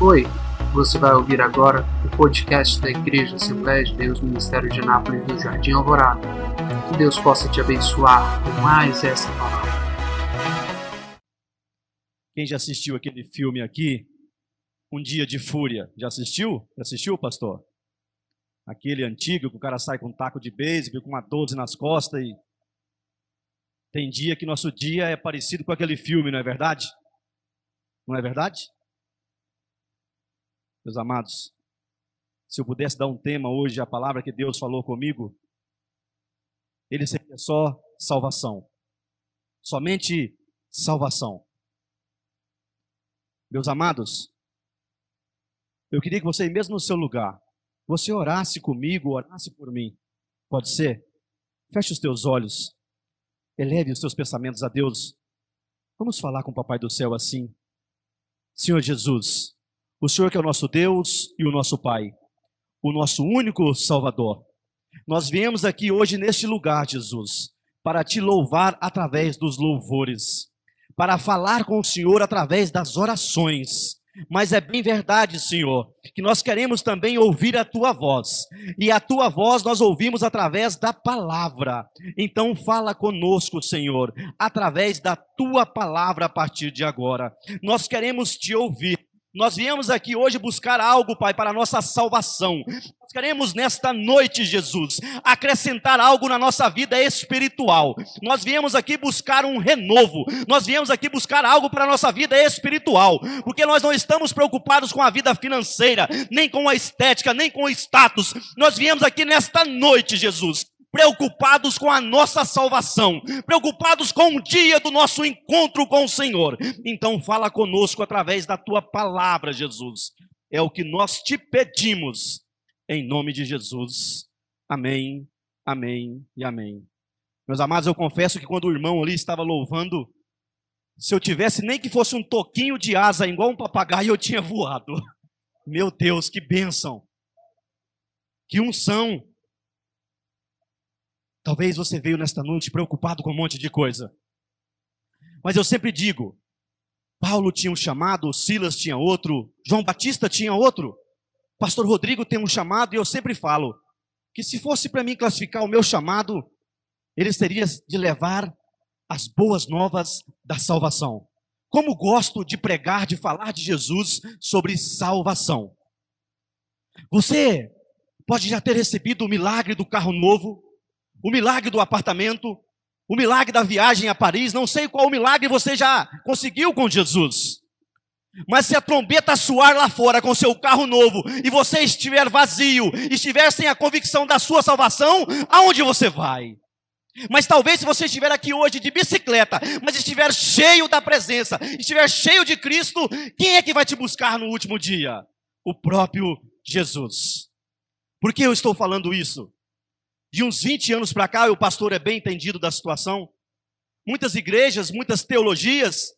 Oi, você vai ouvir agora o podcast da Igreja Assembleia de Deus Ministério de Anápolis no Jardim Alvorada. Que Deus possa te abençoar com mais essa palavra. Quem já assistiu aquele filme aqui, Um Dia de Fúria? Já assistiu? Já assistiu, pastor? Aquele antigo que o cara sai com um taco de beisebol, com uma 12 nas costas e. Tem dia que nosso dia é parecido com aquele filme, não é verdade? Não é verdade? Meus amados, se eu pudesse dar um tema hoje, a palavra que Deus falou comigo, ele seria só salvação. Somente salvação. Meus amados, eu queria que você, mesmo no seu lugar, você orasse comigo, orasse por mim. Pode ser? Feche os teus olhos. Eleve os teus pensamentos a Deus. Vamos falar com o Papai do céu assim. Senhor Jesus, o Senhor que é o nosso Deus e o nosso Pai, o nosso único Salvador. Nós viemos aqui hoje neste lugar, Jesus, para te louvar através dos louvores, para falar com o Senhor através das orações. Mas é bem verdade, Senhor, que nós queremos também ouvir a tua voz. E a tua voz nós ouvimos através da palavra. Então fala conosco, Senhor, através da tua palavra a partir de agora. Nós queremos te ouvir. Nós viemos aqui hoje buscar algo, Pai, para a nossa salvação. Nós queremos nesta noite, Jesus, acrescentar algo na nossa vida espiritual. Nós viemos aqui buscar um renovo. Nós viemos aqui buscar algo para a nossa vida espiritual. Porque nós não estamos preocupados com a vida financeira, nem com a estética, nem com o status. Nós viemos aqui nesta noite, Jesus, preocupados com a nossa salvação, preocupados com o dia do nosso encontro com o Senhor. Então fala conosco através da tua palavra, Jesus. É o que nós te pedimos em nome de Jesus. Amém. Amém e amém. Meus amados, eu confesso que quando o irmão ali estava louvando, se eu tivesse nem que fosse um toquinho de asa igual um papagaio, eu tinha voado. Meu Deus, que bênção. Que unção. Talvez você veio nesta noite preocupado com um monte de coisa. Mas eu sempre digo: Paulo tinha um chamado, Silas tinha outro, João Batista tinha outro, Pastor Rodrigo tem um chamado, e eu sempre falo que se fosse para mim classificar o meu chamado, ele seria de levar as boas novas da salvação. Como gosto de pregar, de falar de Jesus sobre salvação. Você pode já ter recebido o milagre do carro novo, o milagre do apartamento, o milagre da viagem a Paris, não sei qual milagre você já conseguiu com Jesus. Mas se a trombeta soar lá fora com seu carro novo e você estiver vazio, estiver sem a convicção da sua salvação, aonde você vai? Mas talvez se você estiver aqui hoje de bicicleta, mas estiver cheio da presença, estiver cheio de Cristo, quem é que vai te buscar no último dia? O próprio Jesus. Por que eu estou falando isso? De uns 20 anos para cá, o pastor é bem entendido da situação. Muitas igrejas, muitas teologias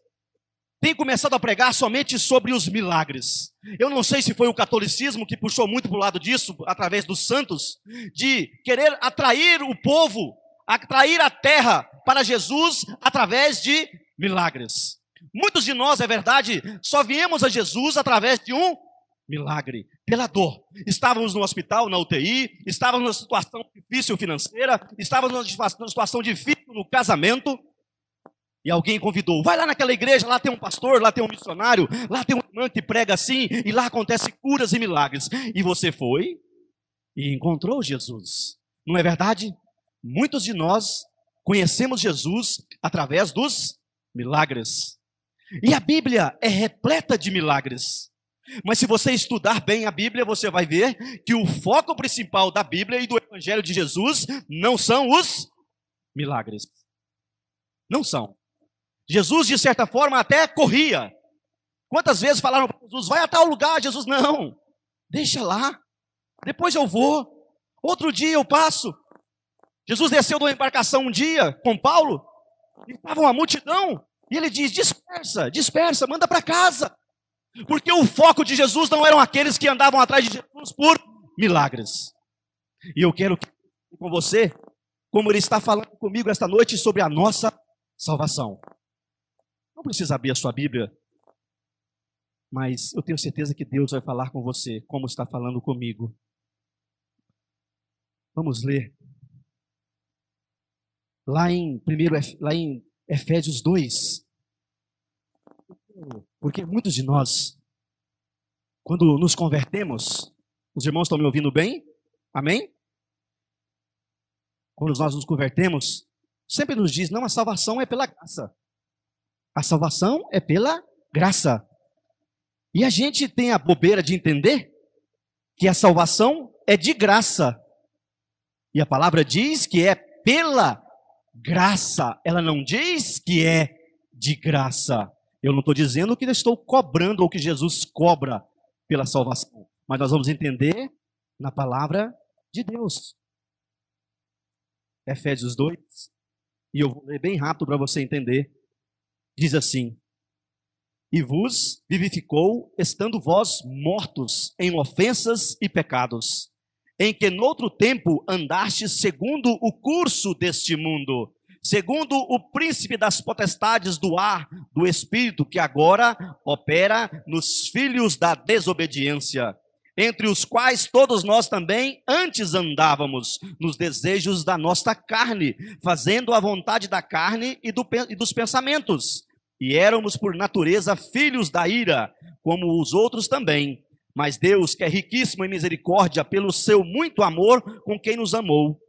têm começado a pregar somente sobre os milagres. Eu não sei se foi o catolicismo que puxou muito para o lado disso, através dos santos, de querer atrair o povo, atrair a terra para Jesus através de milagres. Muitos de nós, é verdade, só viemos a Jesus através de um milagre, pela dor. Estávamos no hospital, na UTI, estávamos numa situação difícil financeira, estávamos numa situação difícil no casamento, e alguém convidou, vai lá naquela igreja, lá tem um pastor, lá tem um missionário, lá tem um irmão que prega assim, e lá acontece curas e milagres. E você foi e encontrou Jesus. Não é verdade? Muitos de nós conhecemos Jesus através dos milagres. E a Bíblia é repleta de milagres. Mas se você estudar bem a Bíblia, você vai ver que o foco principal da Bíblia e do Evangelho de Jesus não são os milagres. Não são. Jesus, de certa forma, até corria. Quantas vezes falaram para Jesus, vai a tal lugar? Jesus, não, deixa lá, depois eu vou, outro dia eu passo. Jesus desceu de uma embarcação um dia com Paulo, e estava uma multidão, e ele diz: dispersa, dispersa, manda para casa. Porque o foco de Jesus não eram aqueles que andavam atrás de Jesus por milagres. E eu quero com você, como ele está falando comigo esta noite sobre a nossa salvação. Não precisa abrir a sua Bíblia, mas eu tenho certeza que Deus vai falar com você, como está falando comigo. Vamos ler. Lá em, primeiro, lá em Efésios 2. Porque muitos de nós, quando nos convertemos, os irmãos estão me ouvindo bem? Amém? Quando nós nos convertemos, sempre nos diz: não, a salvação é pela graça. A salvação é pela graça. E a gente tem a bobeira de entender que a salvação é de graça. E a palavra diz que é pela graça. Ela não diz que é de graça. Eu não estou dizendo que estou cobrando ou que Jesus cobra pela salvação. Mas nós vamos entender na palavra de Deus. Efésios 2, e eu vou ler bem rápido para você entender. Diz assim: e vos vivificou, estando vós mortos em ofensas e pecados, em que noutro tempo andastes segundo o curso deste mundo, segundo o príncipe das potestades do ar, do espírito, que agora opera nos filhos da desobediência, entre os quais todos nós também antes andávamos, nos desejos da nossa carne, fazendo a vontade da carne e, do, e dos pensamentos e éramos por natureza filhos da ira, como os outros também. Mas Deus, que é riquíssimo em misericórdia, pelo seu muito amor com quem nos amou,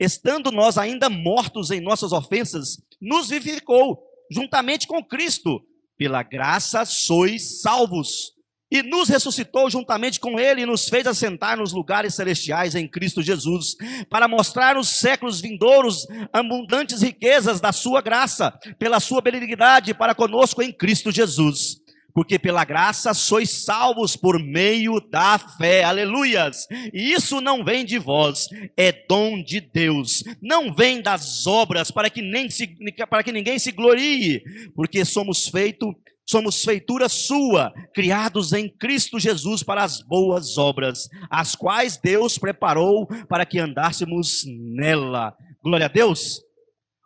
estando nós ainda mortos em nossas ofensas, nos vivificou juntamente com Cristo. Pela graça sois salvos e nos ressuscitou juntamente com Ele e nos fez assentar nos lugares celestiais em Cristo Jesus, para mostrar nos séculos vindouros abundantes riquezas da Sua graça, pela Sua benignidade para conosco em Cristo Jesus. Porque pela graça sois salvos por meio da fé, aleluias. E isso não vem de vós, é dom de Deus, não vem das obras, para que, nem se, para que ninguém se glorie, porque somos feitos somos feitura sua, criados em Cristo Jesus para as boas obras, as quais Deus preparou para que andássemos nela. Glória a Deus.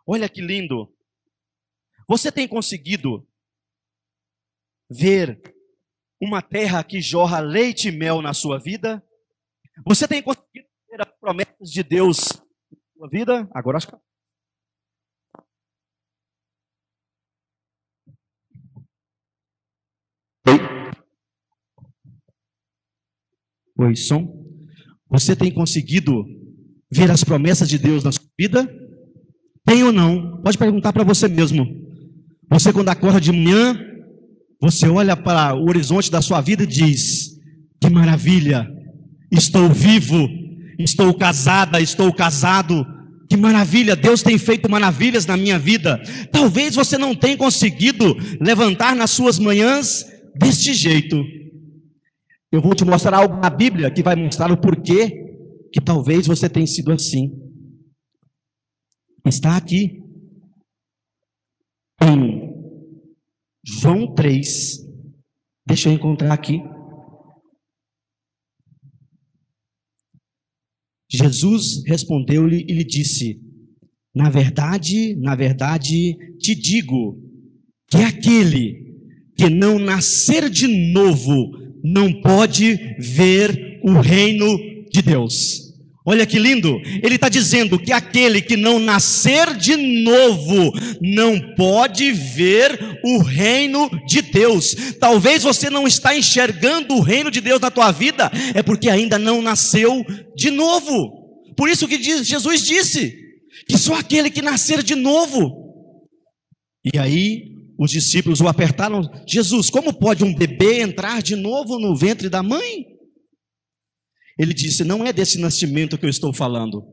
Olha que lindo. Você tem conseguido ver uma terra que jorra leite e mel na sua vida? Você tem conseguido ver as promessas de Deus na sua vida? Agora acho que Oi, som. Você tem conseguido ver as promessas de Deus na sua vida? Tem ou não? Pode perguntar para você mesmo. Você, quando acorda de manhã, você olha para o horizonte da sua vida e diz: Que maravilha! Estou vivo, estou casada, estou casado. Que maravilha! Deus tem feito maravilhas na minha vida. Talvez você não tenha conseguido levantar nas suas manhãs deste jeito. Eu vou te mostrar algo na Bíblia que vai mostrar o porquê que talvez você tenha sido assim. Está aqui em João 3. Deixa eu encontrar aqui. Jesus respondeu-lhe e lhe disse: Na verdade, na verdade, te digo que aquele que não nascer de novo não pode ver o reino de Deus. Olha que lindo, ele está dizendo que aquele que não nascer de novo não pode ver o reino de Deus. Talvez você não está enxergando o reino de Deus na tua vida, é porque ainda não nasceu de novo. Por isso que Jesus disse que só aquele que nascer de novo. E aí os discípulos o apertaram: Jesus, como pode um bebê entrar de novo no ventre da mãe? Ele disse: Não é desse nascimento que eu estou falando.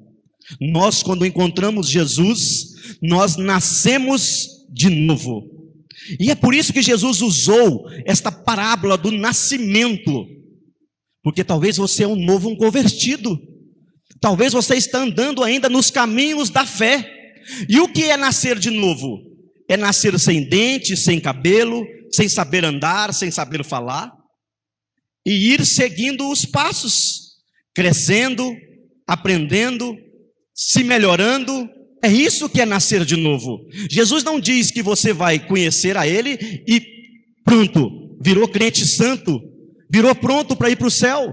Nós, quando encontramos Jesus, nós nascemos de novo. E é por isso que Jesus usou esta parábola do nascimento. Porque talvez você é um novo um convertido. Talvez você está andando ainda nos caminhos da fé. E o que é nascer de novo? é nascer sem dente, sem cabelo, sem saber andar, sem saber falar, e ir seguindo os passos, crescendo, aprendendo, se melhorando. É isso que é nascer de novo. Jesus não diz que você vai conhecer a Ele e pronto, virou crente santo, virou pronto para ir para o céu.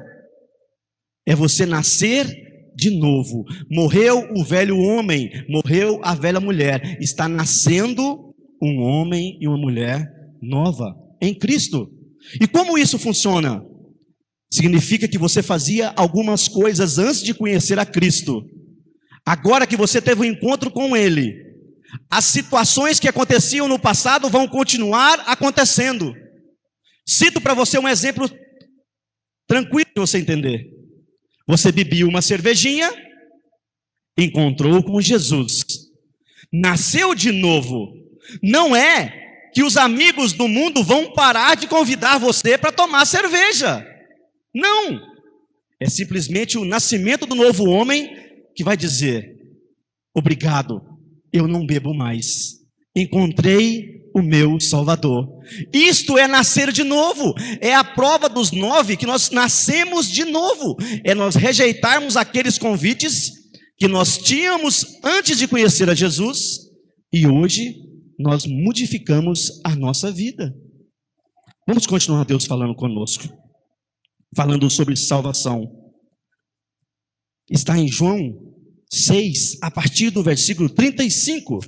É você nascer de novo. Morreu o velho homem, morreu a velha mulher. Está nascendo um homem e uma mulher nova em Cristo. E como isso funciona? Significa que você fazia algumas coisas antes de conhecer a Cristo. Agora que você teve um encontro com Ele, as situações que aconteciam no passado vão continuar acontecendo. Cito para você um exemplo tranquilo de você entender. Você bebia uma cervejinha, encontrou com Jesus, nasceu de novo. Não é que os amigos do mundo vão parar de convidar você para tomar cerveja. Não. É simplesmente o nascimento do novo homem que vai dizer: Obrigado, eu não bebo mais. Encontrei o meu Salvador. Isto é nascer de novo, é a prova dos nove que nós nascemos de novo, é nós rejeitarmos aqueles convites que nós tínhamos antes de conhecer a Jesus e hoje nós modificamos a nossa vida. Vamos continuar Deus falando conosco, falando sobre salvação. Está em João 6, a partir do versículo 35.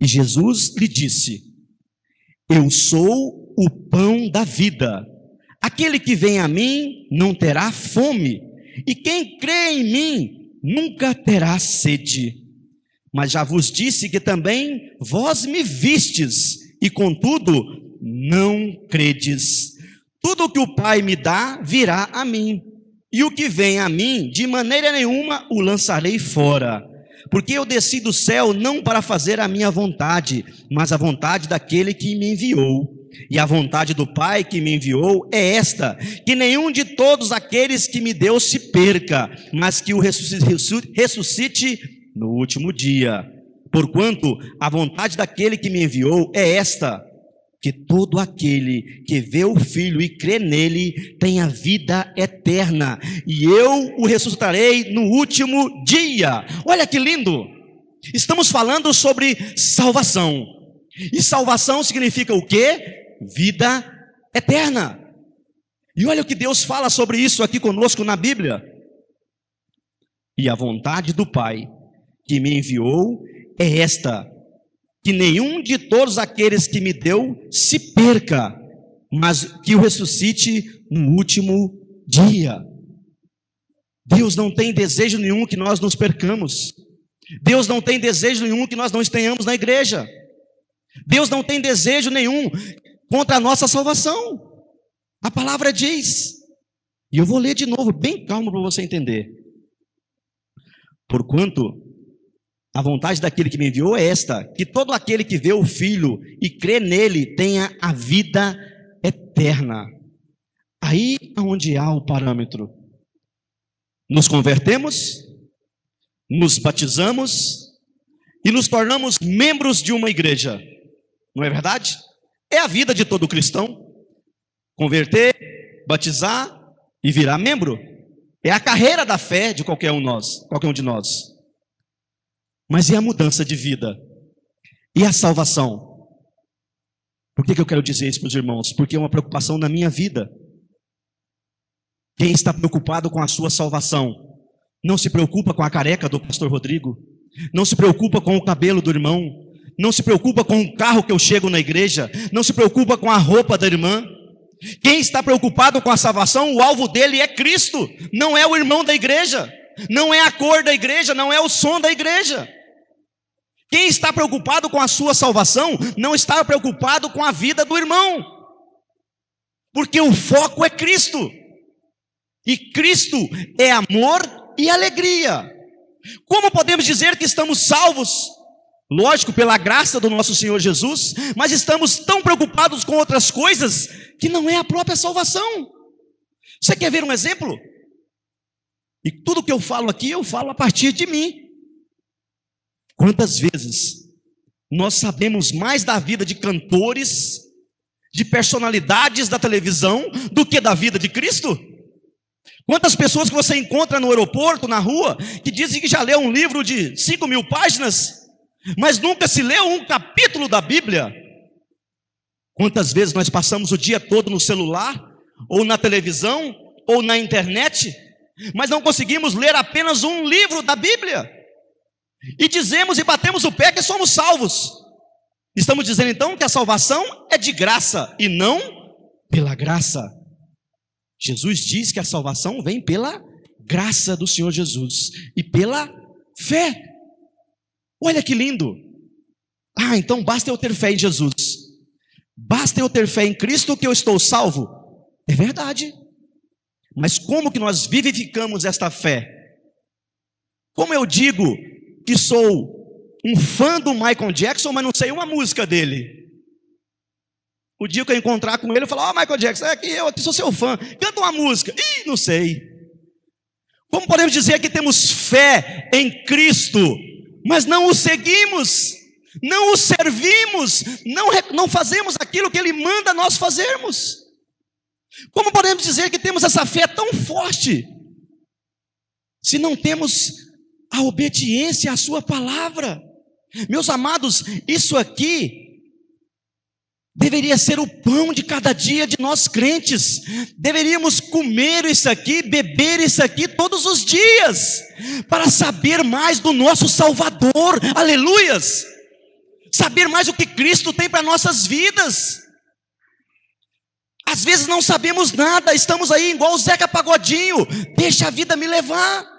E Jesus lhe disse: Eu sou o pão da vida. Aquele que vem a mim não terá fome, e quem crê em mim nunca terá sede. Mas já vos disse que também vós me vistes, e contudo não credes. Tudo o que o Pai me dá virá a mim, e o que vem a mim, de maneira nenhuma o lançarei fora porque eu desci do céu não para fazer a minha vontade, mas a vontade daquele que me enviou. E a vontade do Pai que me enviou é esta: que nenhum de todos aqueles que me deu se perca, mas que o ressuscite no último dia. Porquanto a vontade daquele que me enviou é esta: que todo aquele que vê o Filho e crê nele tenha vida eterna, e eu o ressuscitarei no último dia. Olha que lindo! Estamos falando sobre salvação. E salvação significa o quê? Vida eterna. E olha o que Deus fala sobre isso aqui conosco na Bíblia. E a vontade do Pai que me enviou é esta: que nenhum de todos aqueles que me deu se perca, mas que o ressuscite no último dia. Deus não tem desejo nenhum que nós nos percamos. Deus não tem desejo nenhum que nós não estejamos na igreja. Deus não tem desejo nenhum contra a nossa salvação. A palavra diz, e eu vou ler de novo, bem calmo para você entender. Porquanto a vontade daquele que me enviou é esta: que todo aquele que vê o Filho e crê nele tenha a vida eterna. Aí onde há o parâmetro. Nos convertemos, nos batizamos e nos tornamos membros de uma igreja. Não é verdade? É a vida de todo cristão. Converter, batizar e virar membro. É a carreira da fé de qualquer um nós, qualquer um de nós. Mas e a mudança de vida? E a salvação? Por que, que eu quero dizer isso para os irmãos? Porque é uma preocupação na minha vida. Quem está preocupado com a sua salvação, não se preocupa com a careca do pastor Rodrigo, não se preocupa com o cabelo do irmão, não se preocupa com o carro que eu chego na igreja, não se preocupa com a roupa da irmã. Quem está preocupado com a salvação, o alvo dele é Cristo, não é o irmão da igreja, não é a cor da igreja, não é o som da igreja. Quem está preocupado com a sua salvação não está preocupado com a vida do irmão, porque o foco é Cristo, e Cristo é amor e alegria. Como podemos dizer que estamos salvos? Lógico, pela graça do nosso Senhor Jesus, mas estamos tão preocupados com outras coisas que não é a própria salvação. Você quer ver um exemplo? E tudo que eu falo aqui, eu falo a partir de mim. Quantas vezes nós sabemos mais da vida de cantores, de personalidades da televisão, do que da vida de Cristo? Quantas pessoas que você encontra no aeroporto, na rua, que dizem que já leu um livro de 5 mil páginas, mas nunca se leu um capítulo da Bíblia? Quantas vezes nós passamos o dia todo no celular, ou na televisão, ou na internet, mas não conseguimos ler apenas um livro da Bíblia, e dizemos e batemos o pé que somos salvos. Estamos dizendo então que a salvação é de graça e não pela graça. Jesus diz que a salvação vem pela graça do Senhor Jesus e pela fé. Olha que lindo. Ah, então basta eu ter fé em Jesus. Basta eu ter fé em Cristo que eu estou salvo. É verdade. Mas como que nós vivificamos esta fé? Como eu digo que sou um fã do Michael Jackson, mas não sei uma música dele. O dia que eu encontrar com ele, eu falar, ó, oh, Michael Jackson, é que eu sou seu fã, canta uma música. Ih, não sei. Como podemos dizer que temos fé em Cristo, mas não o seguimos, não o servimos, não, não fazemos aquilo que Ele manda nós fazermos? Como podemos dizer que temos essa fé tão forte, se não temos a obediência à Sua palavra? Meus amados, isso aqui deveria ser o pão de cada dia de nós crentes. Deveríamos comer isso aqui, beber isso aqui todos os dias, para saber mais do nosso Salvador. Aleluias! Saber mais o que Cristo tem para nossas vidas. Às vezes não sabemos nada, estamos aí igual o Zeca Pagodinho, deixa a vida me levar.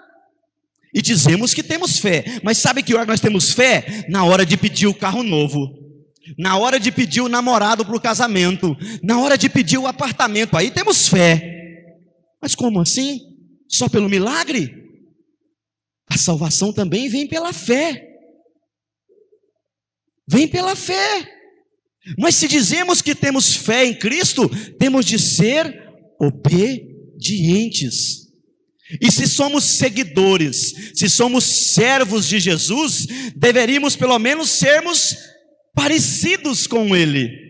E dizemos que temos fé, mas sabe que hora nós temos fé? Na hora de pedir o carro novo, na hora de pedir o namorado para o casamento, na hora de pedir o apartamento, aí temos fé. Mas como assim? Só pelo milagre? A salvação também vem pela fé. Vem pela fé. Mas se dizemos que temos fé em Cristo, temos de ser obedientes. E se somos seguidores, se somos servos de Jesus, deveríamos pelo menos sermos parecidos com Ele.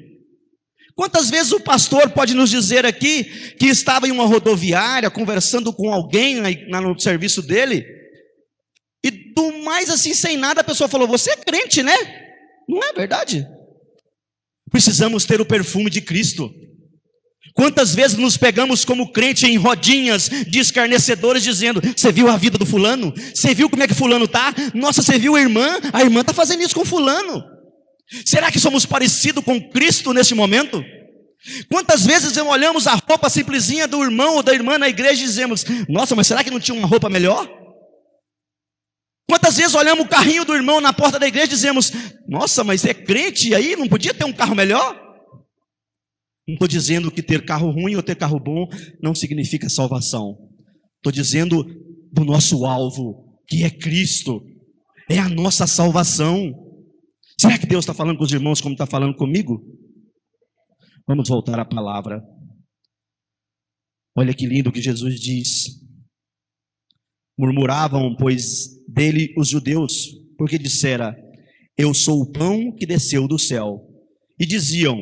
Quantas vezes o pastor pode nos dizer aqui que estava em uma rodoviária conversando com alguém no serviço dele, e do mais assim, sem nada, a pessoa falou: Você é crente, né? Não é verdade? Precisamos ter o perfume de Cristo. Quantas vezes nos pegamos como crente em rodinhas de escarnecedores dizendo: Você viu a vida do fulano? Você viu como é que fulano tá? Nossa, você viu a irmã? A irmã está fazendo isso com fulano. Será que somos parecidos com Cristo nesse momento? Quantas vezes olhamos a roupa simplesinha do irmão ou da irmã na igreja e dizemos: Nossa, mas será que não tinha uma roupa melhor? Quantas vezes olhamos o carrinho do irmão na porta da igreja e dizemos: Nossa, mas é crente aí, não podia ter um carro melhor? Estou dizendo que ter carro ruim ou ter carro bom não significa salvação. Estou dizendo do nosso alvo, que é Cristo, é a nossa salvação. Será que Deus está falando com os irmãos como está falando comigo? Vamos voltar à palavra. Olha que lindo que Jesus diz. Murmuravam, pois, dele os judeus, porque dissera: Eu sou o pão que desceu do céu. E diziam: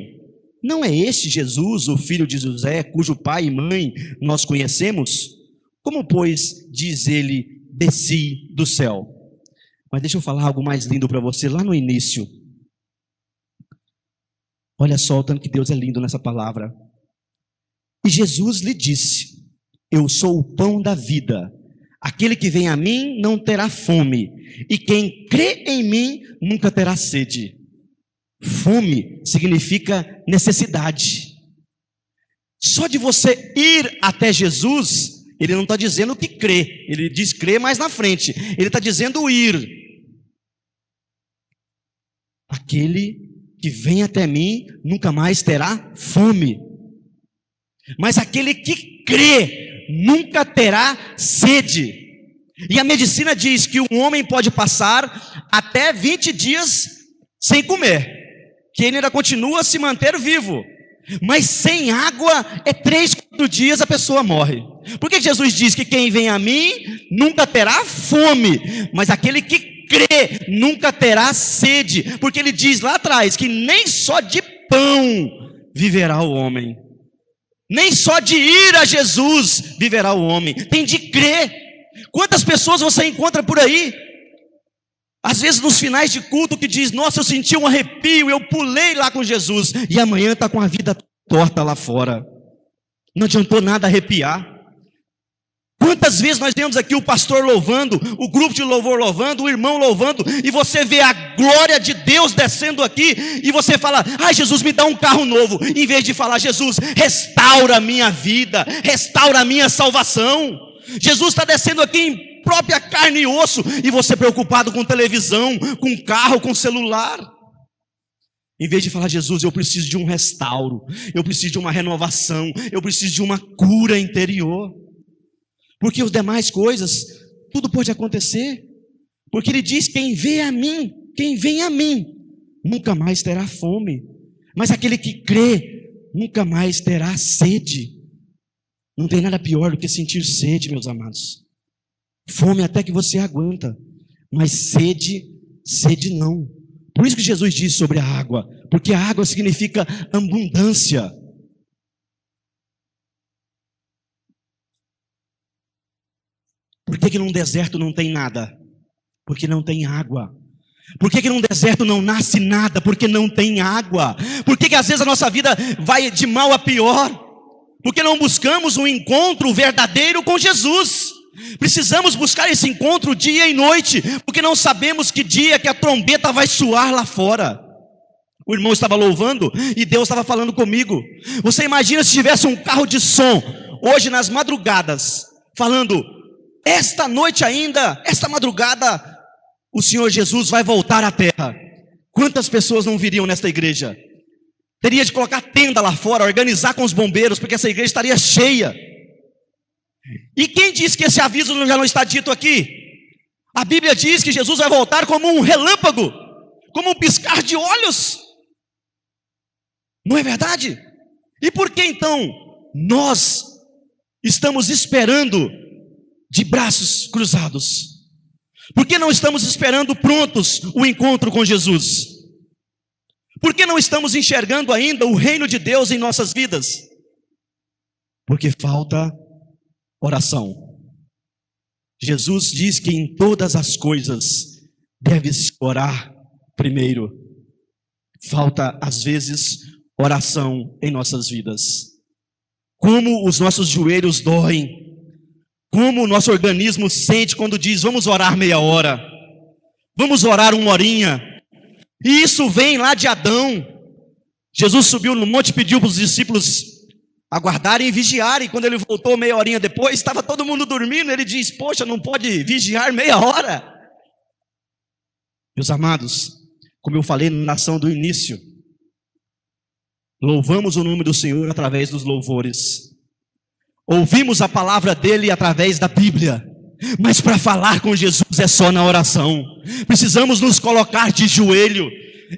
não é este Jesus, o filho de José, cujo pai e mãe nós conhecemos? Como, pois, diz ele, desci do céu? Mas deixa eu falar algo mais lindo para você lá no início. Olha só o tanto que Deus é lindo nessa palavra. E Jesus lhe disse: Eu sou o pão da vida. Aquele que vem a mim não terá fome, e quem crê em mim nunca terá sede. Fome significa necessidade. Só de você ir até Jesus, ele não está dizendo que crê, ele diz crer mais na frente, ele está dizendo ir. Aquele que vem até mim nunca mais terá fome, mas aquele que crê nunca terá sede. E a medicina diz que um homem pode passar até 20 dias sem comer que ele ainda continua a se manter vivo. Mas sem água, é três, quatro dias a pessoa morre. Por que Jesus diz que quem vem a mim nunca terá fome, mas aquele que crê nunca terá sede? Porque ele diz lá atrás que nem só de pão viverá o homem, nem só de ir a Jesus viverá o homem, tem de crer. Quantas pessoas você encontra por aí Às vezes nos finais de culto que diz, nossa, eu senti um arrepio, eu pulei lá com Jesus, e amanhã está com a vida torta lá fora. Não adiantou nada arrepiar. Quantas vezes nós vemos aqui o pastor louvando, o grupo de louvor louvando, o irmão louvando, e você vê a glória de Deus descendo aqui, e você fala, ai Jesus, me dá um carro novo, em vez de falar, Jesus, restaura a minha vida, restaura a minha salvação. Jesus está descendo aqui em própria carne e osso, e você preocupado com televisão, com carro, com celular. Em vez de falar, Jesus, eu preciso de um restauro, eu preciso de uma renovação, eu preciso de uma cura interior. Porque as demais coisas, tudo pode acontecer. Porque ele diz: quem vê a mim, quem vem a mim, nunca mais terá fome. Mas aquele que crê, nunca mais terá sede. Não tem nada pior do que sentir sede, meus amados. Fome até que você aguenta, mas sede, sede não. Por isso que Jesus diz sobre a água, porque a água significa abundância. Por que, que num deserto não tem nada? Porque não tem água. Por que, que num deserto não nasce nada? Porque não tem água. Por que, que às vezes a nossa vida vai de mal a pior? Porque não buscamos um encontro verdadeiro com Jesus. Precisamos buscar esse encontro dia e noite, porque não sabemos que dia que a trombeta vai soar lá fora. O irmão estava louvando e Deus estava falando comigo. Você imagina se tivesse um carro de som hoje nas madrugadas, falando: esta noite ainda, esta madrugada, o Senhor Jesus vai voltar à terra. Quantas pessoas não viriam nesta igreja? Teria de colocar tenda lá fora, organizar com os bombeiros, porque essa igreja estaria cheia. E quem diz que esse aviso já não está dito aqui? A Bíblia diz que Jesus vai voltar como um relâmpago, como um piscar de olhos. Não é verdade? E por que então nós estamos esperando de braços cruzados? Por que não estamos esperando prontos o encontro com Jesus? Por que não estamos enxergando ainda o reino de Deus em nossas vidas? Porque falta oração. Jesus diz que em todas as coisas deve-se orar primeiro. Falta, às vezes, oração em nossas vidas. Como os nossos joelhos doem como o nosso organismo sente quando diz, vamos orar meia hora, vamos orar uma horinha. E isso vem lá de Adão. Jesus subiu no monte e pediu para os discípulos aguardarem e vigiarem. Quando ele voltou meia horinha depois, estava todo mundo dormindo. Ele diz: Poxa, não pode vigiar meia hora. Meus amados, como eu falei na nação do início, louvamos o nome do Senhor através dos louvores. Ouvimos a palavra dele através da Bíblia. Mas para falar com Jesus é só na oração. Precisamos nos colocar de joelho.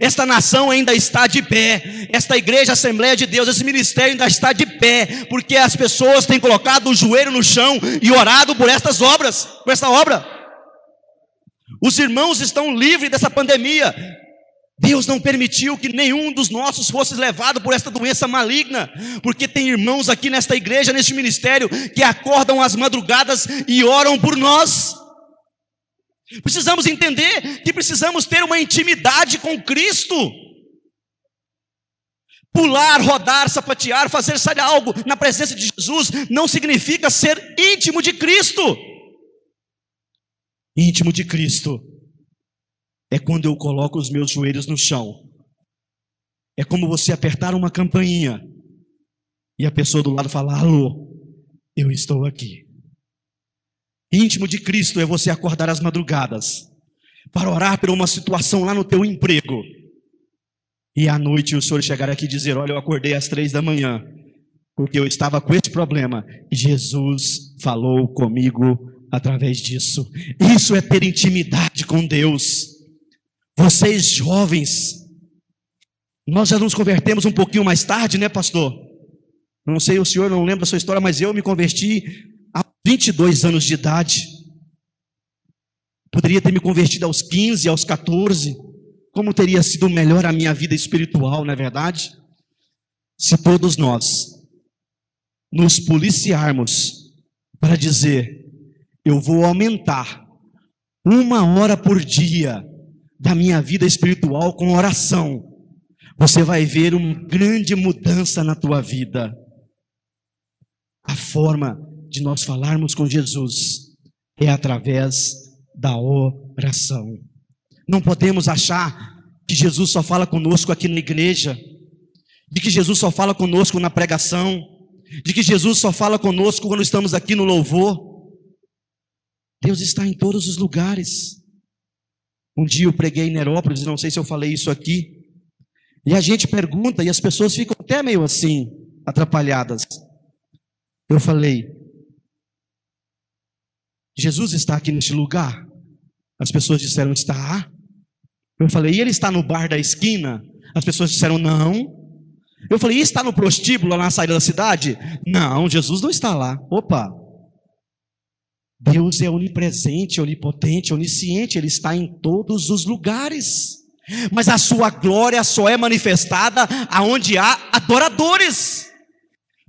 Esta nação ainda está de pé. Esta igreja, Assembleia de Deus, esse ministério ainda está de pé, porque as pessoas têm colocado o joelho no chão e orado por estas obras, por esta obra. Os irmãos estão livres dessa pandemia. Deus não permitiu que nenhum dos nossos fosse levado por esta doença maligna, porque tem irmãos aqui nesta igreja, neste ministério, que acordam às madrugadas e oram por nós. Precisamos entender que precisamos ter uma intimidade com Cristo. Pular, rodar, sapatear, fazer sair algo na presença de Jesus não significa ser íntimo de Cristo. Íntimo de Cristo é quando eu coloco os meus joelhos no chão. É como você apertar uma campainha e a pessoa do lado falar: Alô, eu estou aqui. Íntimo de Cristo é você acordar às madrugadas para orar por uma situação lá no teu emprego. E à noite o Senhor chegar aqui e dizer: Olha, eu acordei às três da manhã, porque eu estava com esse problema. Jesus falou comigo através disso. Isso é ter intimidade com Deus. Vocês jovens, nós já nos convertemos um pouquinho mais tarde, né, pastor? Não sei, o senhor não lembra a sua história, mas eu me converti 22 anos de idade. Poderia ter me convertido aos 15, aos 14. Como teria sido melhor a minha vida espiritual, não é verdade? Se todos nós nos policiarmos para dizer, eu vou aumentar uma hora por dia da minha vida espiritual com oração, você vai ver uma grande mudança na tua vida. A forma de nós falarmos com Jesus é através da oração. Não podemos achar que Jesus só fala conosco aqui na igreja, de que Jesus só fala conosco na pregação, de que Jesus só fala conosco quando estamos aqui no louvor. Deus está em todos os lugares. Um dia eu preguei em Nerópolis, não sei se eu falei isso aqui, e a gente pergunta e as pessoas ficam até meio assim, atrapalhadas. Eu falei, Jesus está aqui neste lugar? As pessoas disseram, está. Eu falei, e ele está no bar da esquina? As pessoas disseram, não. Eu falei, e está no prostíbulo lá na saída da cidade? Não, Jesus não está lá. Opa! Deus é onipresente, onipotente, onisciente, Ele está em todos os lugares. Mas a sua glória só é manifestada aonde há adoradores.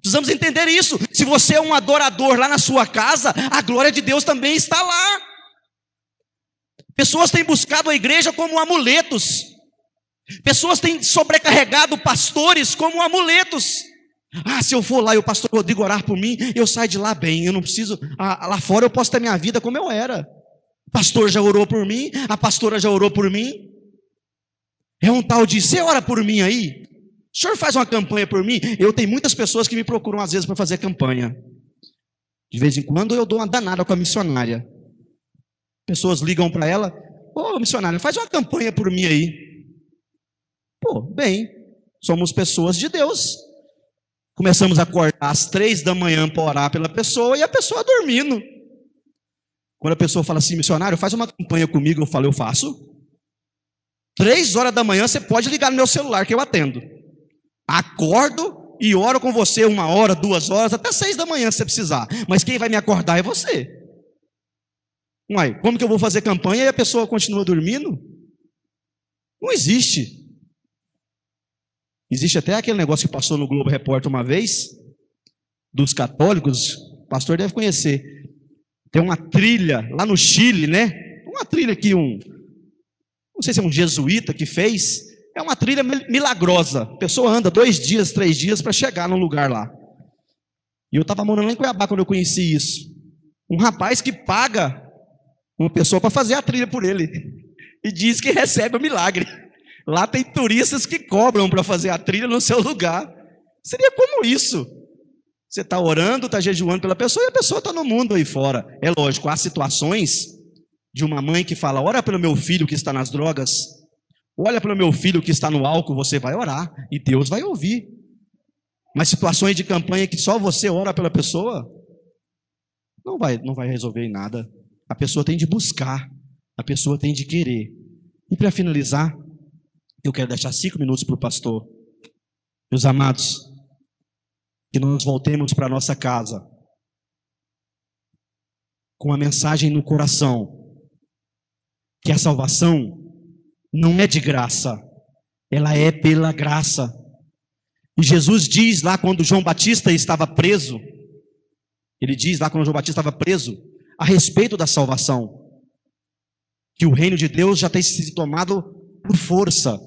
Precisamos entender isso. Se você é um adorador lá na sua casa, a glória de Deus também está lá. Pessoas têm buscado a igreja como amuletos. Pessoas têm sobrecarregado pastores como amuletos. Ah, se eu for lá e o pastor Rodrigo orar por mim, eu saio de lá bem. Eu não preciso. Ah, lá fora eu posso ter minha vida como eu era. O pastor já orou por mim, a pastora já orou por mim. É um tal de, você ora por mim aí? O senhor faz uma campanha por mim? Eu tenho muitas pessoas que me procuram às vezes para fazer campanha. De vez em quando eu dou uma danada com a missionária. Pessoas ligam para ela, ô oh, missionária, faz uma campanha por mim aí. Pô, bem, somos pessoas de Deus. Começamos a acordar às três da manhã para orar pela pessoa e a pessoa dormindo. Quando a pessoa fala assim, missionário, faz uma campanha comigo, eu falo, eu faço. Três horas da manhã você pode ligar no meu celular que eu atendo. Acordo e oro com você uma hora, duas horas, até seis da manhã se você precisar. Mas quem vai me acordar é você. Uai, como que eu vou fazer campanha e a pessoa continua dormindo? Não existe. Existe até aquele negócio que passou no Globo Repórter uma vez, dos católicos, o pastor deve conhecer. Tem uma trilha lá no Chile, né? Uma trilha que um, não sei se é um jesuíta que fez, é uma trilha milagrosa. A pessoa anda dois dias, três dias para chegar no lugar lá. E eu estava morando lá em Cuiabá quando eu conheci isso. Um rapaz que paga uma pessoa para fazer a trilha por ele. E diz que recebe o milagre. Lá tem turistas que cobram para fazer a trilha no seu lugar. Seria como isso? Você está orando, está jejuando pela pessoa e a pessoa está no mundo aí fora. É lógico, há situações de uma mãe que fala: ora pelo meu filho que está nas drogas, olha pelo meu filho que está no álcool, você vai orar e Deus vai ouvir. Mas situações de campanha que só você ora pela pessoa, não vai, não vai resolver em nada. A pessoa tem de buscar, a pessoa tem de querer. E para finalizar, eu quero deixar cinco minutos para o pastor. Meus amados, que nós voltemos para nossa casa com a mensagem no coração que a salvação não é de graça, ela é pela graça. E Jesus diz lá quando João Batista estava preso, ele diz lá quando João Batista estava preso, a respeito da salvação, que o reino de Deus já tem sido tomado por força.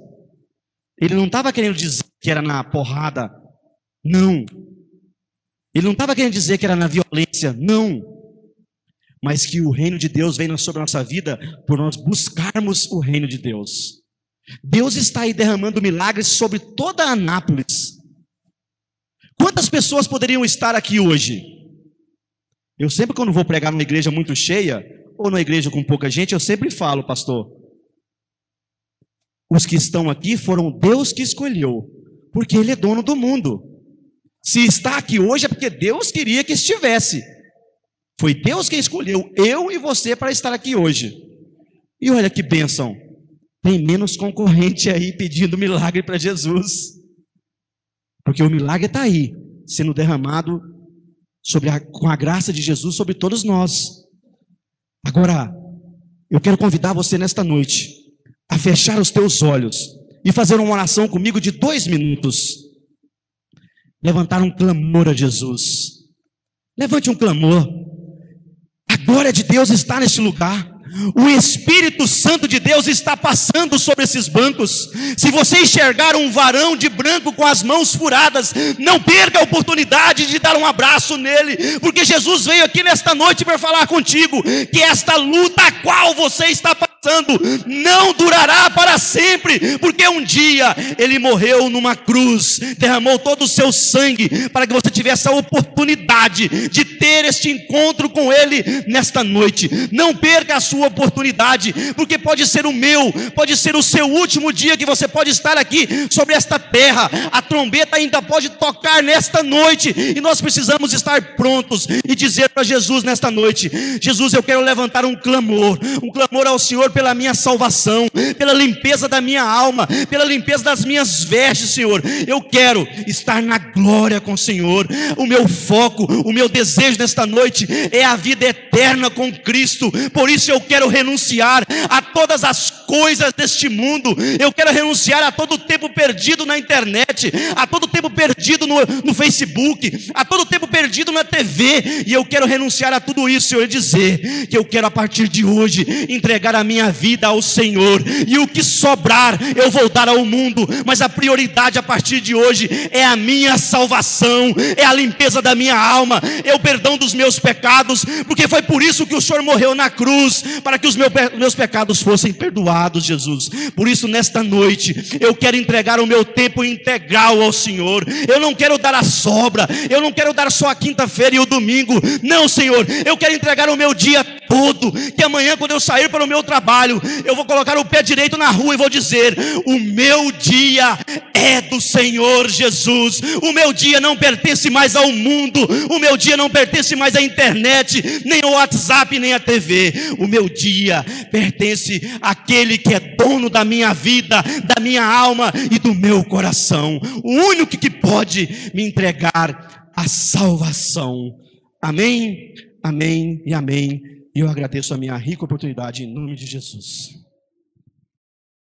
Ele não estava querendo dizer que era na porrada, não. Ele não estava querendo dizer que era na violência, não. Mas que o reino de Deus vem sobre a nossa vida por nós buscarmos o reino de Deus. Deus está aí derramando milagres sobre toda Anápolis. Quantas pessoas poderiam estar aqui hoje? Eu sempre, quando vou pregar numa igreja muito cheia, ou numa igreja com pouca gente, eu sempre falo, pastor, os que estão aqui foram Deus que escolheu, porque Ele é dono do mundo. Se está aqui hoje é porque Deus queria que estivesse. Foi Deus quem escolheu eu e você para estar aqui hoje. E olha que bênção. Tem menos concorrente aí pedindo milagre para Jesus. Porque o milagre está aí, sendo derramado sobre a, com a graça de Jesus sobre todos nós. Agora, eu quero convidar você nesta noite a fechar os teus olhos e fazer uma oração comigo de dois minutos. Levantar um clamor a Jesus. Levante um clamor. Glória de Deus está neste lugar. O Espírito Santo de Deus está passando sobre esses bancos. Se você enxergar um varão de branco com as mãos furadas, não perca a oportunidade de dar um abraço nele, porque Jesus veio aqui nesta noite para falar contigo que esta luta a qual você está passando não durará para sempre, porque um dia ele morreu numa cruz, derramou todo o seu sangue para que você tivesse a oportunidade de ter este encontro com ele nesta noite. Não perca a sua oportunidade, porque pode ser o meu, pode ser o seu último dia que você pode estar aqui sobre esta terra. A trombeta ainda pode tocar nesta noite e nós precisamos estar prontos e dizer para Jesus nesta noite: Jesus, eu quero levantar um clamor, um clamor ao Senhor pela minha salvação, pela limpeza da minha alma, pela limpeza das minhas vestes, Senhor. Eu quero estar na glória com o Senhor. O meu foco, o meu desejo nesta noite é a vida eterna com Cristo. Por isso eu quero renunciar a todas as coisas deste mundo. Eu quero renunciar a todo o tempo perdido na internet, a todo o tempo perdido no, no Facebook, a todo o tempo perdido na TV. E eu quero renunciar a tudo isso, Senhor, e dizer que eu quero a partir de hoje entregar a minha minha vida ao Senhor, e o que sobrar eu vou dar ao mundo, mas a prioridade a partir de hoje é a minha salvação, é a limpeza da minha alma, é o perdão dos meus pecados, porque foi por isso que o Senhor morreu na cruz, para que os meus pecados fossem perdoados, Jesus. Por isso, nesta noite, eu quero entregar o meu tempo integral ao Senhor, eu não quero dar a sobra, eu não quero dar só a quinta-feira e o domingo, não, Senhor, eu quero entregar o meu dia todo, que amanhã, quando eu sair para o meu trabalho, trabalho, eu vou colocar o pé direito na rua e vou dizer: o meu dia é do Senhor Jesus, o meu dia não pertence mais ao mundo, o meu dia não pertence mais à internet, nem ao WhatsApp, nem à TV, o meu dia pertence àquele que é dono da minha vida, da minha alma e do meu coração, o único que pode me entregar a salvação. Amém, amém e amém. E eu agradeço a minha rica oportunidade em nome de Jesus.